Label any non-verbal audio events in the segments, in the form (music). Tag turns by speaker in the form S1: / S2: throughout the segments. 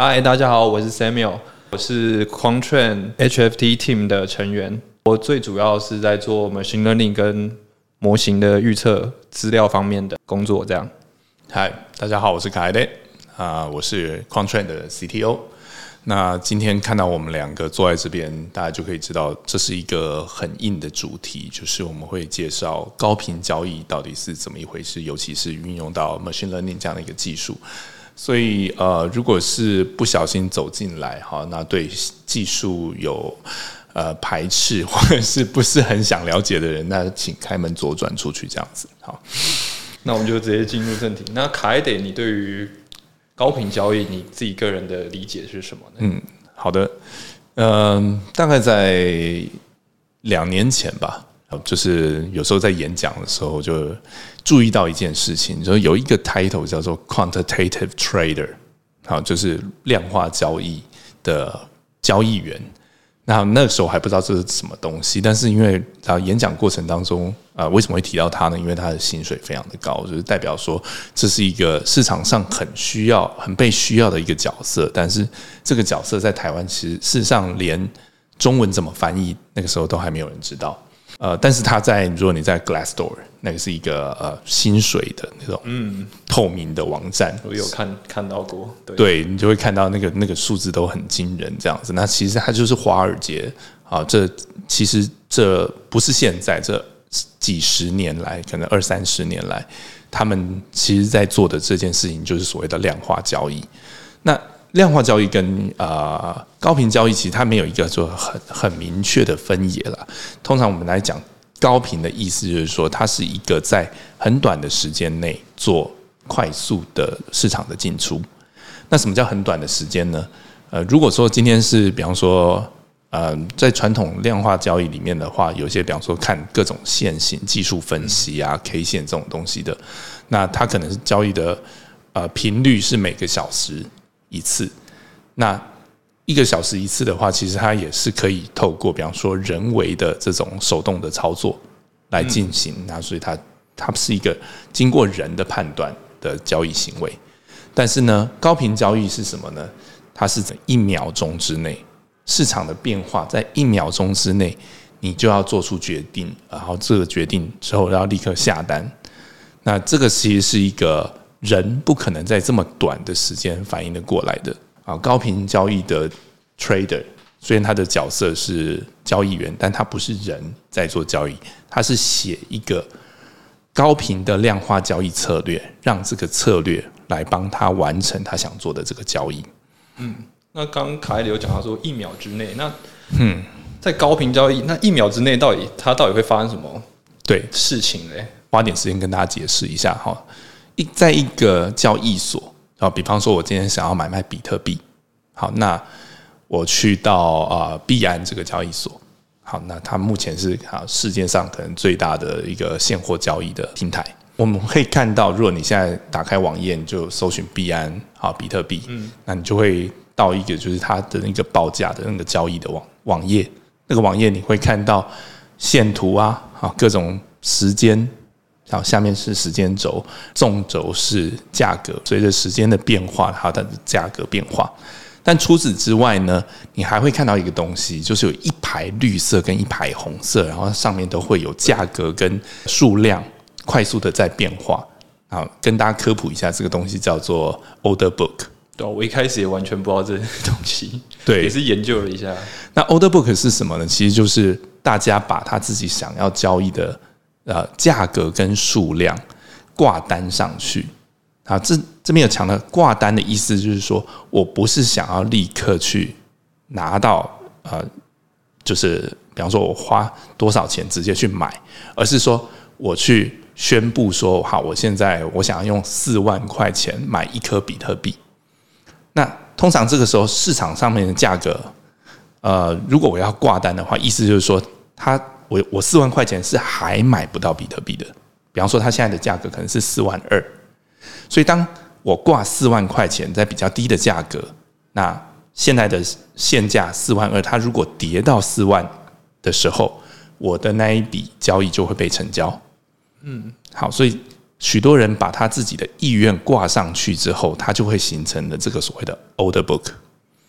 S1: 嗨，大家好，我是 Samuel，我是 Quantran HFT Team 的成员。我最主要是在做 machine learning 跟模型的预测资料方面的工作。这样，
S2: 嗨，大家好，我是凯雷啊，我是 Quantran 的 CTO。那今天看到我们两个坐在这边，大家就可以知道这是一个很硬的主题，就是我们会介绍高频交易到底是怎么一回事，尤其是运用到 machine learning 这样的一个技术。所以，呃，如果是不小心走进来，哈，那对技术有呃排斥或者是不是很想了解的人，那请开门左转出去，这样子。好，
S1: 那我们就直接进入正题。那凯德，你对于高频交易，你自己个人的理解是什么呢？
S2: 嗯，好的，嗯，大概在两年前吧。就是有时候在演讲的时候，就注意到一件事情，就是有一个 title 叫做 quantitative trader，好，就是量化交易的交易员。那那个时候还不知道这是什么东西，但是因为啊演讲过程当中啊，为什么会提到他呢？因为他的薪水非常的高，就是代表说这是一个市场上很需要、很被需要的一个角色。但是这个角色在台湾其实事实上连中文怎么翻译，那个时候都还没有人知道。呃，但是他在如果你在 Glassdoor 那个是一个呃薪水的那种嗯透明的网站，
S1: 我有看看到过，
S2: 对，你就会看到那个那个数字都很惊人这样子。那其实它就是华尔街啊，这其实这不是现在这几十年来，可能二三十年来，他们其实在做的这件事情就是所谓的量化交易。那量化交易跟呃高频交易其实它没有一个说很很明确的分野了。通常我们来讲高频的意思就是说，它是一个在很短的时间内做快速的市场的进出。那什么叫很短的时间呢？呃，如果说今天是比方说，呃，在传统量化交易里面的话，有些比方说看各种线型技术分析啊、K 线这种东西的，那它可能是交易的呃频率是每个小时。一次，那一个小时一次的话，其实它也是可以透过，比方说人为的这种手动的操作来进行。那所以它它是一个经过人的判断的交易行为。但是呢，高频交易是什么呢？它是在一秒钟之内，市场的变化在一秒钟之内，你就要做出决定，然后这个决定之后要立刻下单。那这个其实是一个。人不可能在这么短的时间反应的过来的啊！高频交易的 trader 虽然他的角色是交易员，但他不是人在做交易，他是写一个高频的量化交易策略，让这个策略来帮他完成他想做的这个交易。
S1: 嗯，那刚凯里有讲到说一秒之内，那嗯，在高频交易那一秒之内到底他到底会发生什么
S2: 对
S1: 事情嘞？
S2: 花点时间跟大家解释一下哈。一在一个交易所啊，比方说，我今天想要买卖比特币，好，那我去到啊币安这个交易所，好，那它目前是啊世界上可能最大的一个现货交易的平台。我们可以看到，如果你现在打开网页，就搜寻币安啊比特币，嗯，那你就会到一个就是它的那个报价的那个交易的网网页，那个网页你会看到线图啊，啊各种时间。好，下面是时间轴，纵轴是价格，随着时间的变化，它的价格变化。但除此之外呢，你还会看到一个东西，就是有一排绿色跟一排红色，然后上面都会有价格跟数量快速的在变化。好，跟大家科普一下，这个东西叫做 order book。
S1: 对，我一开始也完全不知道这东西，
S2: 对，
S1: 也是研究了一下。
S2: 那 order book 是什么呢？其实就是大家把他自己想要交易的。呃，价格跟数量挂单上去啊，这这边有强调挂单的意思，就是说我不是想要立刻去拿到呃，就是比方说我花多少钱直接去买，而是说我去宣布说，好，我现在我想要用四万块钱买一颗比特币。那通常这个时候市场上面的价格，呃，如果我要挂单的话，意思就是说它。我我四万块钱是还买不到比特币的，比方说它现在的价格可能是四万二，所以当我挂四万块钱在比较低的价格，那现在的现价四万二，它如果跌到四万的时候，我的那一笔交易就会被成交。嗯，好，所以许多人把他自己的意愿挂上去之后，他就会形成了这个所谓的 order book。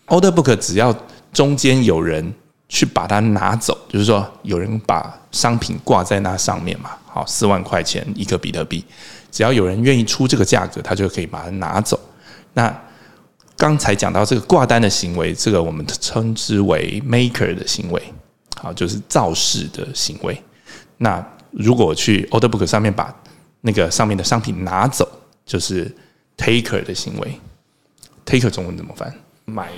S2: order book 只要中间有人去把它拿走，就是说有人把商品挂在那上面嘛，好，四万块钱一个比特币，只要有人愿意出这个价格，他就可以把它拿走。那刚才讲到这个挂单的行为，这个我们称之为 maker 的行为，好，就是造势的行为。那如果去 order book 上面把那个上面的商品拿走，就是 taker 的行为。taker 中文怎么翻？
S1: 买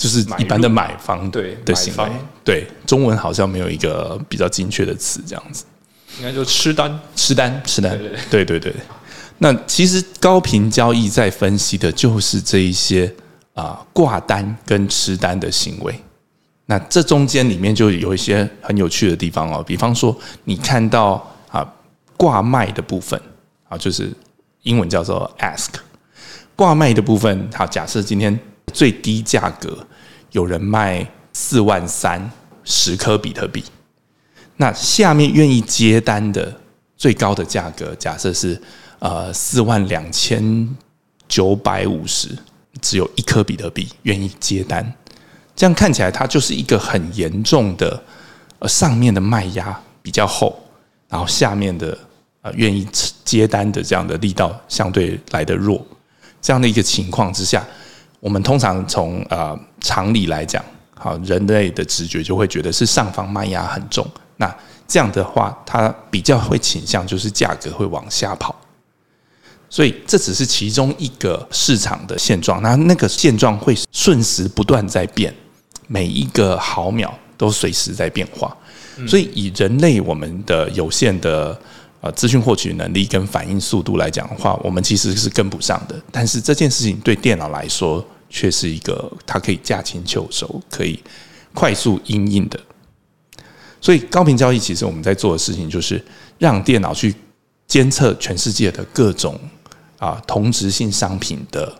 S2: 就是一般的买方
S1: 对
S2: 的行为。对，中文好像没有一个比较精确的词，这样子。
S1: 应该就吃单。
S2: 吃单，吃单，
S1: 对对
S2: 对。那其实高频交易在分析的就是这一些啊挂单跟吃单的行为。那这中间里面就有一些很有趣的地方哦，比方说你看到啊挂卖的部分啊，就是英文叫做 ask 挂卖的部分。好，假设今天最低价格有人卖四万三十颗比特币，那下面愿意接单的最高的价格，假设是呃四万两千九百五十，只有一颗比特币愿意接单，这样看起来它就是一个很严重的，呃上面的卖压比较厚，然后下面的呃愿意接单的这样的力道相对来的弱，这样的一个情况之下，我们通常从呃常理来讲，好人类的直觉就会觉得是上方卖压很重，那这样的话，它比较会倾向就是价格会往下跑。所以这只是其中一个市场的现状，那那个现状会瞬时不断在变，每一个毫秒都随时在变化。所以以人类我们的有限的呃资讯获取能力跟反应速度来讲的话，我们其实是跟不上的。但是这件事情对电脑来说，却是一个它可以驾轻就熟、可以快速应应的。所以高频交易其实我们在做的事情，就是让电脑去监测全世界的各种啊同质性商品的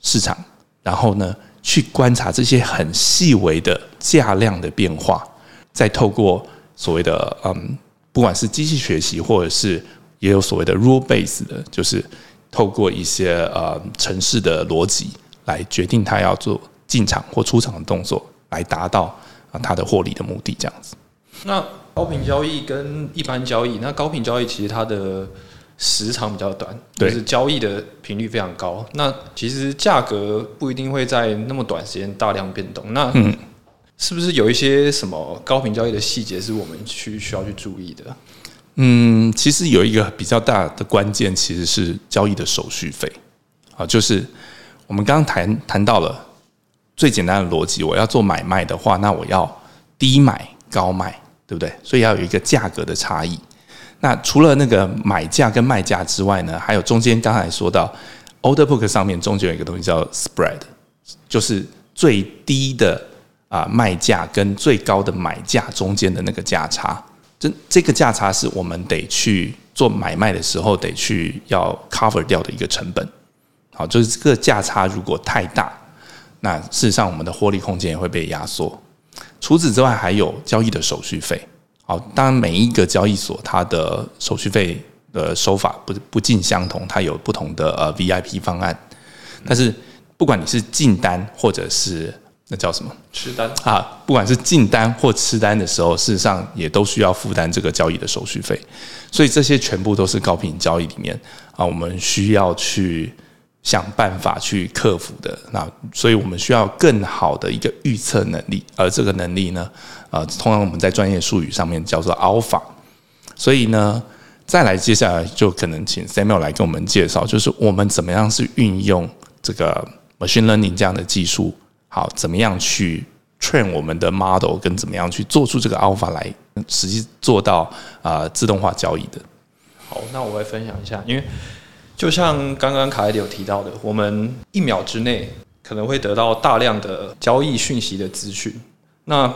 S2: 市场，然后呢去观察这些很细微的价量的变化，再透过所谓的嗯，不管是机器学习，或者是也有所谓的 rule base 的，就是透过一些呃城市的逻辑来决定它要做进场或出场的动作，来达到啊它的获利的目的，这样子。
S1: 那高频交易跟一般交易，那高频交易其实它的时长比较短，就是交易的频率非常高。那其实价格不一定会在那么短时间大量变动。那
S2: 嗯
S1: 是不是有一些什么高频交易的细节是我们去需要去注意的？
S2: 嗯，其实有一个比较大的关键，其实是交易的手续费啊，就是我们刚刚谈谈到了最简单的逻辑，我要做买卖的话，那我要低买高卖，对不对？所以要有一个价格的差异。那除了那个买价跟卖价之外呢，还有中间刚才说到 order book 上面中间有一个东西叫 spread，就是最低的啊卖价跟最高的买价中间的那个价差。这这个价差是我们得去做买卖的时候得去要 cover 掉的一个成本。好，就是这个价差如果太大，那事实上我们的获利空间也会被压缩。除此之外，还有交易的手续费。好，当然每一个交易所它的手续费的手法不不尽相同，它有不同的呃 VIP 方案。但是不管你是进单或者是那叫什么
S1: 吃单
S2: 啊，不管是进单或吃单的时候，事实上也都需要负担这个交易的手续费。所以这些全部都是高频交易里面啊，我们需要去想办法去克服的。那所以我们需要更好的一个预测能力，而这个能力呢，啊，通常我们在专业术语上面叫做 alpha。所以呢，再来接下来就可能请 Samuel 来跟我们介绍，就是我们怎么样是运用这个 machine learning 这样的技术，好，怎么样去 train 我们的 model，跟怎么样去做出这个 alpha 来，实际做到啊、呃自动化交易的。
S1: 好，那我来分享一下，因为就像刚刚卡莱迪有提到的，我们一秒之内可能会得到大量的交易讯息的资讯。那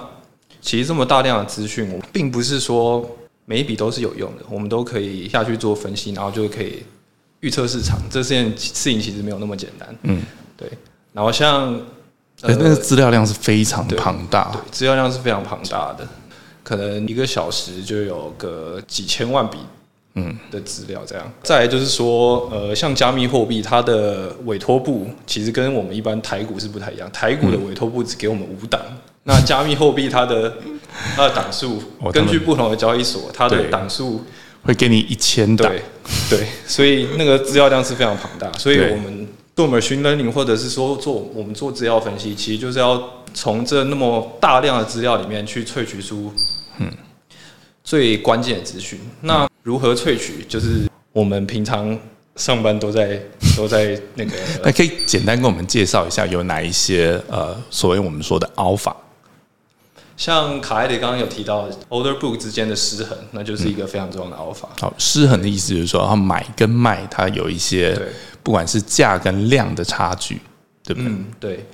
S1: 其实这么大量的资讯，我并不是说每一笔都是有用的，我们都可以下去做分析，然后就可以预测市场。这件事情其实没有那么简单。
S2: 嗯，
S1: 对。然后像
S2: 呃，那个资料量是非常庞大。
S1: 对，资料量是非常庞大的，可能一个小时就有个几千万笔嗯。的资料这样。再来就是说，呃，像加密货币，它的委托部其实跟我们一般台股是不太一样，台股的委托部只给我们五档，那加密货币它的 (laughs) 它的档数
S2: 哦
S1: 根据不同的交易所，它的档数
S2: 会给你一千档，
S1: 对对，所以那个资料量是非常庞大，所以我们做 machine learning 或者是说做我们做资料分析，其实就是要从这那么大量的资料里面去萃取出嗯最关键的资讯。那如何萃取？就是我们平常上班都在都在那个 (laughs)
S2: 那可以简单跟我们介绍一下有哪一些呃所谓我们说的 alpha？
S1: 像卡艾里刚刚有提到 order book 之间的失衡，那就是一个非常重要的 alpha。
S2: 好，失衡的意思就是说，它买跟卖它有一些
S1: 对，
S2: 不管是价跟量的差距，对不对？
S1: 嗯，对，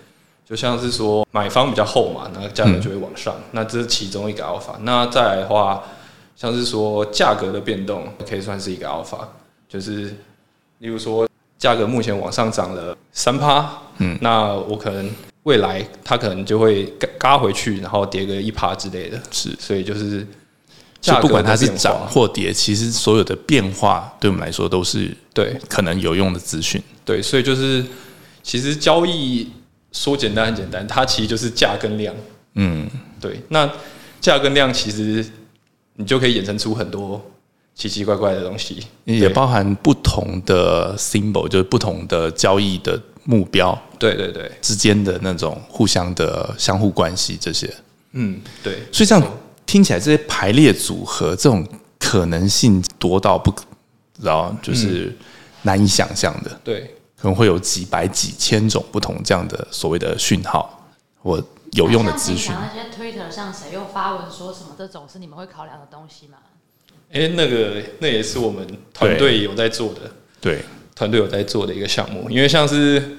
S1: 就像是说买方比较厚嘛，那价格就会往上，那这是其中一个 alpha。那再来的话，像是说价格的变动，可以算是一个 alpha，就是例如说价格目前往上涨了三趴，嗯，那我可能未来它可能就会嘎嘎回去，然后跌个一趴之类的，
S2: 是，
S1: 所以就是
S2: 所以
S1: 价格
S2: 不管它是涨或跌，其实所有的变化对我们来说都是
S1: 对
S2: 可能有用的资讯。
S1: 对，所以就是其实交易说简单很简单，它其实就是价跟量。
S2: 嗯，
S1: 对，那价跟量其实你就可以衍生出很多奇奇怪怪的东西。
S2: 也包含不同的 symbol，就是不同的交易的目标
S1: 对对对，
S2: 之间的那种互相的相互关系这些。
S1: 嗯，对，
S2: 所以这样听起来，这些排列组合这种可能性多到不，然后就是难以想象的，
S1: 对，
S2: 可能会有几百几千种不同这样的所谓的讯号我有用的资讯。
S3: 那些 Twitter 上谁又发文说什么，这种是你们会考量的东西吗？
S1: 哎、那个那也是我们团队有在做的，
S2: 对，
S1: 团队有在做的一个项目。因为像是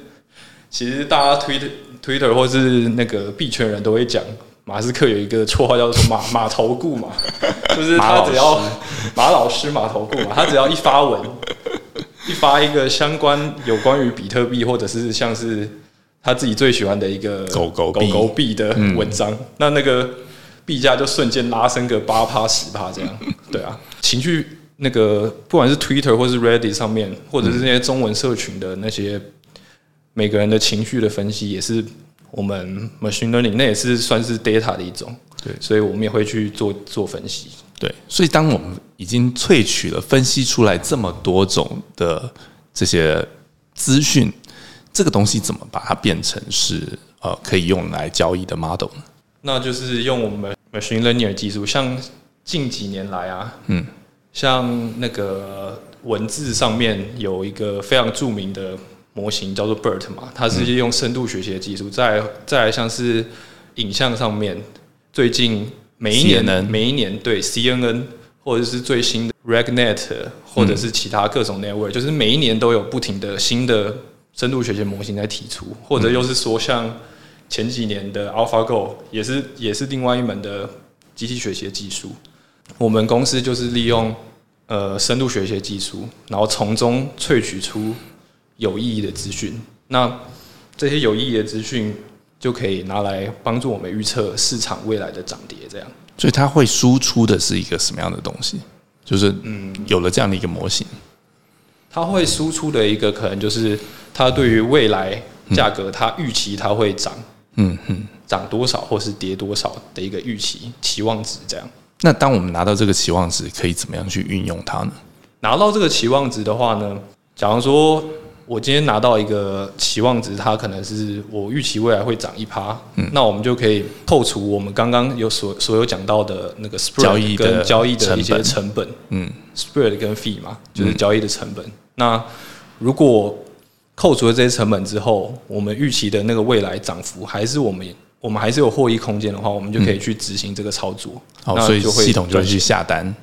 S1: 其实大家 Twitter Twitter 或是那个币圈人都会讲，马斯克有一个绰号叫做马 (laughs) 马头顾嘛，(laughs) 就是他只要马老师马头顾嘛，他只要一发文，(laughs) 一发一个相关有关于比特币或者是像是他自己最喜欢的一个
S2: 狗狗币。
S1: 狗狗币的文章，那那个币价就瞬间拉升个八趴十趴这样，对啊，情绪那个不管是 Twitter 或是 Reddit 上面，或者是那些中文社群的那些每个人的情绪的分析，也是我们 machine learning 那也是算是 data 的一种，
S2: 对
S1: 所以我们也会去做做分析。
S2: 对，所以当我们已经萃取了、分析出来这么多种的这些资讯，这个东西怎么把它变成是呃可以用来交易的 model 呢？
S1: 那就是用我们 machine learning 的技术，像近几年来啊，嗯，像那个文字上面有一个非常著名的模型叫做 BERT 嘛，它是利用深度学习的技术。再再来像是影像上面，最近每一年
S2: CNN
S1: 每一年对 CNN 或者是最新的 RegNet 或者是其他各种 network，、就是每一年都有不停的新的深度学习模型在提出，或者又是说像前几年的 AlphaGo 也是也是另外一门的机器学习的技术。我们公司就是利用呃深度学习的技术，然后从中萃取出有意义的资讯。那这些有意义的资讯就可以拿来帮助我们预测市场未来的涨跌，这样。
S2: 所以它会输出的是一个什么样的东西？就是嗯，有了这样的一个模型，
S1: 它会输出的一个可能就是它对于未来价格，它预期它会涨，
S2: 嗯嗯。
S1: 涨多少或是跌多少的一个预期期望值，这样。
S2: 那当我们拿到这个期望值，可以怎么样去运用它呢？
S1: 拿到这个期望值的话呢，假如说我今天拿到一个期望值，它可能是我预期未来会涨一趴，
S2: 嗯。
S1: 那我们就可以扣除我们刚刚有所所有讲到的那个 spread
S2: 交易
S1: 跟交易的一些
S2: 成本，嗯
S1: ，spread 跟 fee 嘛，就是交易的成本。那如果扣除了这些成本之后，我们预期的那个未来涨幅还是我们我们还是有获益空间的话，我们就可以去执行这个操作。
S2: 好，所以
S1: 那就会
S2: 系统就会去下单，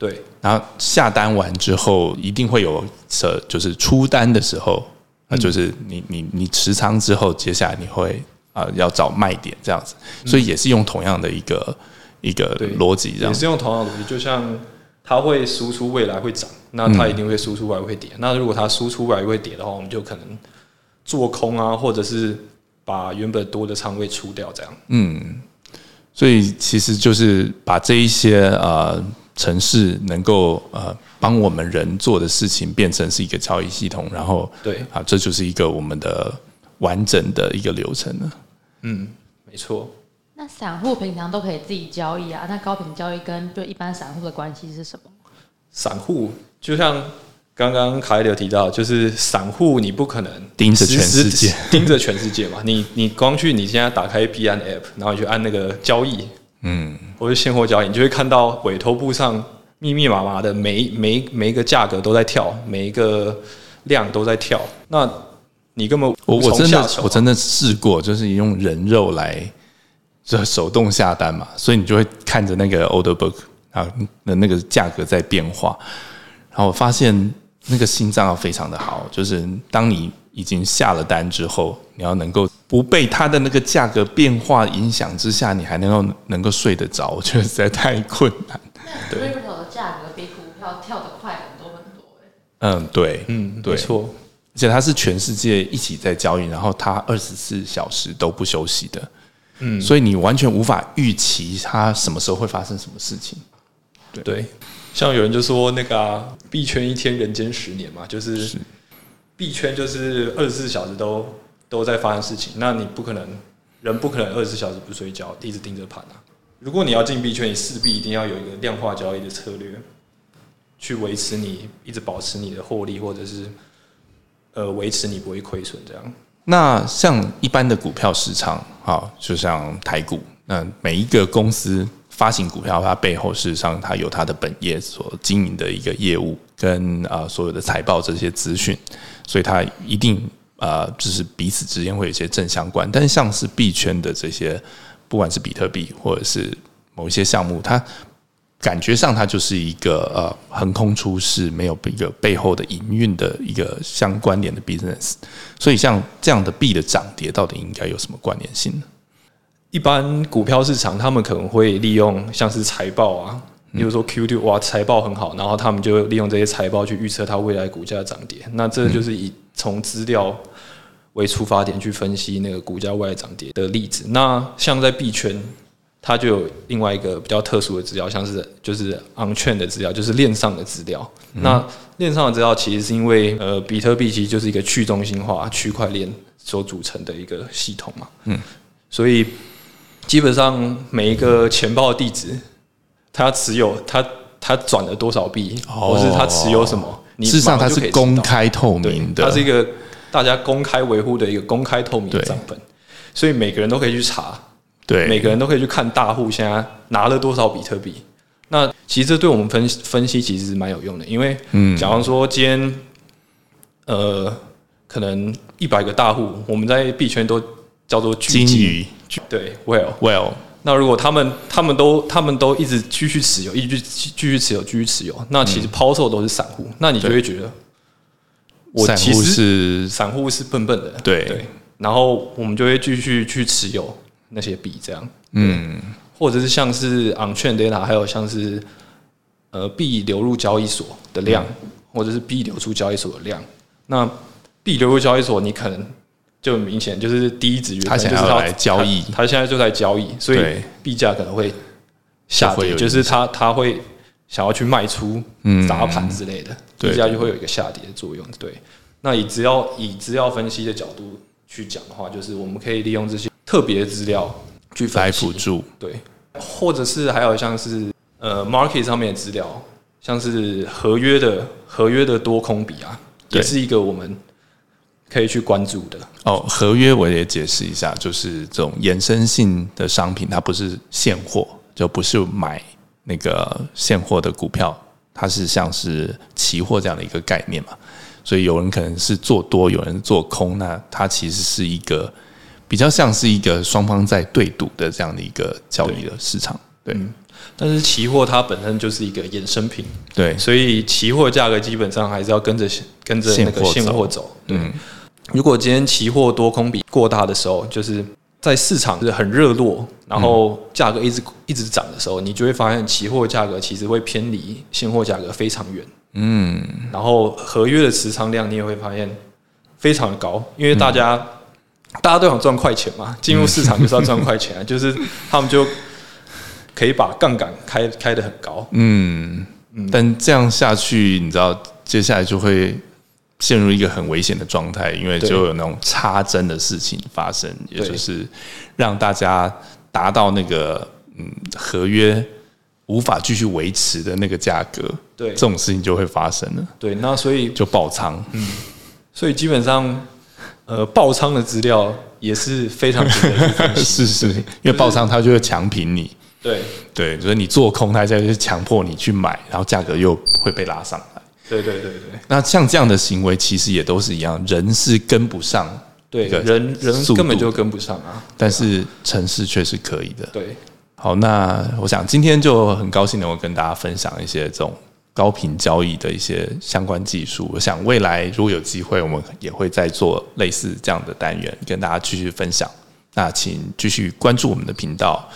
S1: 对
S2: 然后下单完之后，一定会有呃，就是出单的时候，那就是你你你持仓之后，接下来你会啊、呃要找卖点这样子，所以也是用同样的一个一个
S1: 对
S2: 逻辑这样
S1: 也。是用同样的逻辑，就像它会输出未来会涨，那它一定会输出未来会跌。那如果它输出未来会跌的话，我们就可能做空啊，或者是把原本多的仓位出掉，这样。
S2: 嗯所以其实就是把这一些呃城市能够呃帮我们人做的事情变成是一个交易系统，然后
S1: 对
S2: 啊，这就是一个我们的完整的一个流程了。
S1: 嗯没错。
S3: 那散户平常都可以自己交易啊，那高频交易跟就一般散户的关系是什么？
S1: 散户就像刚刚凯里有提到，就是散户你不可能
S2: 盯着全世界
S1: 盯着全世界嘛。你你光去你现在打开币安 app，然后你去按那个交易，
S2: 嗯，
S1: 或者现货交易，你就会看到委托簿上密密麻麻的每一每一每一个价格都在跳，每一个量都在跳。那你根本
S2: 我我真的我真的试过，就是用人肉来这手动下单嘛，所以你就会看着那个 order book 啊的那个价格在变化，然后我发现那个心脏要非常的好，就是当你已经下了单之后，你要能够不被它的那个价格变化影响之下，你还能够能够睡得着，我觉得实在太困难。
S3: 那 crypto 的价格比股票跳得快很多很多哎、
S2: 嗯，对，
S1: 嗯，
S2: 对
S1: 没错，
S2: 而且它是全世界一起在交易，然后它二十四小时都不休息的，嗯，所以你完全无法预期它什么时候会发生什么事情。
S1: 对。像有人就说那个啊币、圈一天人间十年嘛，就是币圈就是二十四小时都都在发生事情，那你不可能人不可能二十四小时不睡觉，一直盯着盘啊。如果你要进币圈，你势必一定要有一个量化交易的策略，去维持你一直保持你的获利，或者是呃维持你不会亏损这样。
S2: 那像一般的股票市场，啊，就像台股，那每一个公司发行股票，它背后事实上它有它的本业所经营的一个业务，跟啊、所有的财报这些资讯，所以它一定呃就是彼此之间会有一些正相关。但是像是币圈的这些，不管是比特币或者是某一些项目，它感觉上它就是一个呃横空出世，没有一个背后的营运的一个相关联的 business。所以像这样的币的涨跌，到底应该有什么关联性呢？
S1: 一般股票市场，他们可能会利用像是财报啊，比如说 Q2 哇财报很好，然后他们就利用这些财报去预测它未来股价的涨跌。那这就是以从资料为出发点去分析那个股价未来涨跌的例子。那像在币圈，它就有另外一个比较特殊的资料，像是就是 on chain 的资料，就是链上的资料。那链上的资料其实是因为呃，比特币其实就是一个去中心化区块链所组成的一个系统嘛。嗯，所以基本上每一个钱包的地址，它持有他他转了多少币，
S2: 哦
S1: 或是他持有什么，你
S2: 事实上它是公开透明的，
S1: 它是一个大家公开维护的一个公开透明的
S2: 对
S1: 账本，所以每个人都可以去查，
S2: 对。
S1: 每个人都可以去看大户现在拿了多少比特币。那其实这对我们分分析其实是蛮有用的，因为
S2: 嗯。
S1: 假如说今天呃可能一百个大户，我们在币圈都叫做
S2: 金鱼。
S1: 对，well。
S2: well
S1: 那如果他们他们都他们都一直继续持有，一直继续持有，继续持有，那其实抛售都是散户，那你就会觉得，我
S2: 散户
S1: 其实
S2: 是
S1: 散户是笨笨的，
S2: 对。
S1: 对，然后我们就会继续去持有那些币，这样，嗯，或者是像是 on chain data，还有像是呃币流入交易所的量，或者是币流出交易所的量，那币流入交易所，你可能就很明显就是第一直觉，
S2: 他想要来交易。
S1: 他他现在就在交易，所以币价可能会下跌，
S2: 就
S1: 就是他他会想要去卖出
S2: 嗯。
S1: 砸盘之类的，
S2: 对。
S1: 币价就会有一个下跌的作用。对，那以资料以资料分析的角度去讲的话，就是我们可以利用这些特别的资料去
S2: 来
S1: 分析
S2: 辅助，
S1: 对，或者是还有像是呃 market 上面的资料，像是合约的合约的多空比啊，也是一个我们可以去关注的。
S2: 哦，合约我也解释一下，就是这种衍生性的商品，它不是现货，就不是买那个现货的股票，它是像是期货这样的一个概念嘛。所以有人可能是做多，有人做空，那它其实是一个比较像是一个双方在对赌的这样的一个交易的市场。对
S1: 但是期货它本身就是一个衍生品，
S2: 对，
S1: 所以期货价格基本上还是要跟着跟着那个
S2: 现货走
S1: 现货走。对，
S2: 嗯
S1: 如果今天期货多空比过大的时候，就是在市场是很热络，然后价格一直一直涨的时候，你就会发现期货价格其实会偏离现货价格非常远。
S2: 嗯，
S1: 然后合约的持仓量你也会发现非常的高，因为大家、大家都想赚快钱嘛，进入市场就是要赚快钱啊，(laughs) 就是他们就可以把杠杆开开得很高，
S2: 嗯，但这样下去，你知道，接下来就会陷入一个很危险的状态，因为就有那种插针的事情发生，也就是让大家达到那个嗯合约无法继续维持的那个价格，
S1: 对。
S2: 这种事情就会发生了，
S1: 对，那所以
S2: 就爆仓。
S1: 所以基本上，呃，爆仓的资料也是非常值得去分析。(laughs)
S2: 是是，因为爆仓它就会强平你，
S1: 对。
S2: 对，就是你做空，它就是强迫你去买，然后价格又会被拉上来。
S1: 对对对对
S2: 那像这样的行为，其实也都是一样，人是跟不上，
S1: 对，人人根本就跟不上啊。
S2: 但是城市却是可以的。
S1: 对
S2: 好，那我想今天就很高兴能够跟大家分享一些这种高频交易的一些相关技术。我想未来如果有机会，我们也会再做类似这样的单元，跟大家继续分享。那请继续关注我们的频道，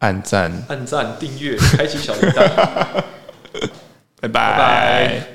S2: 按赞，
S1: 按赞、订阅、开启小铃铛。
S2: 拜拜
S1: 拜拜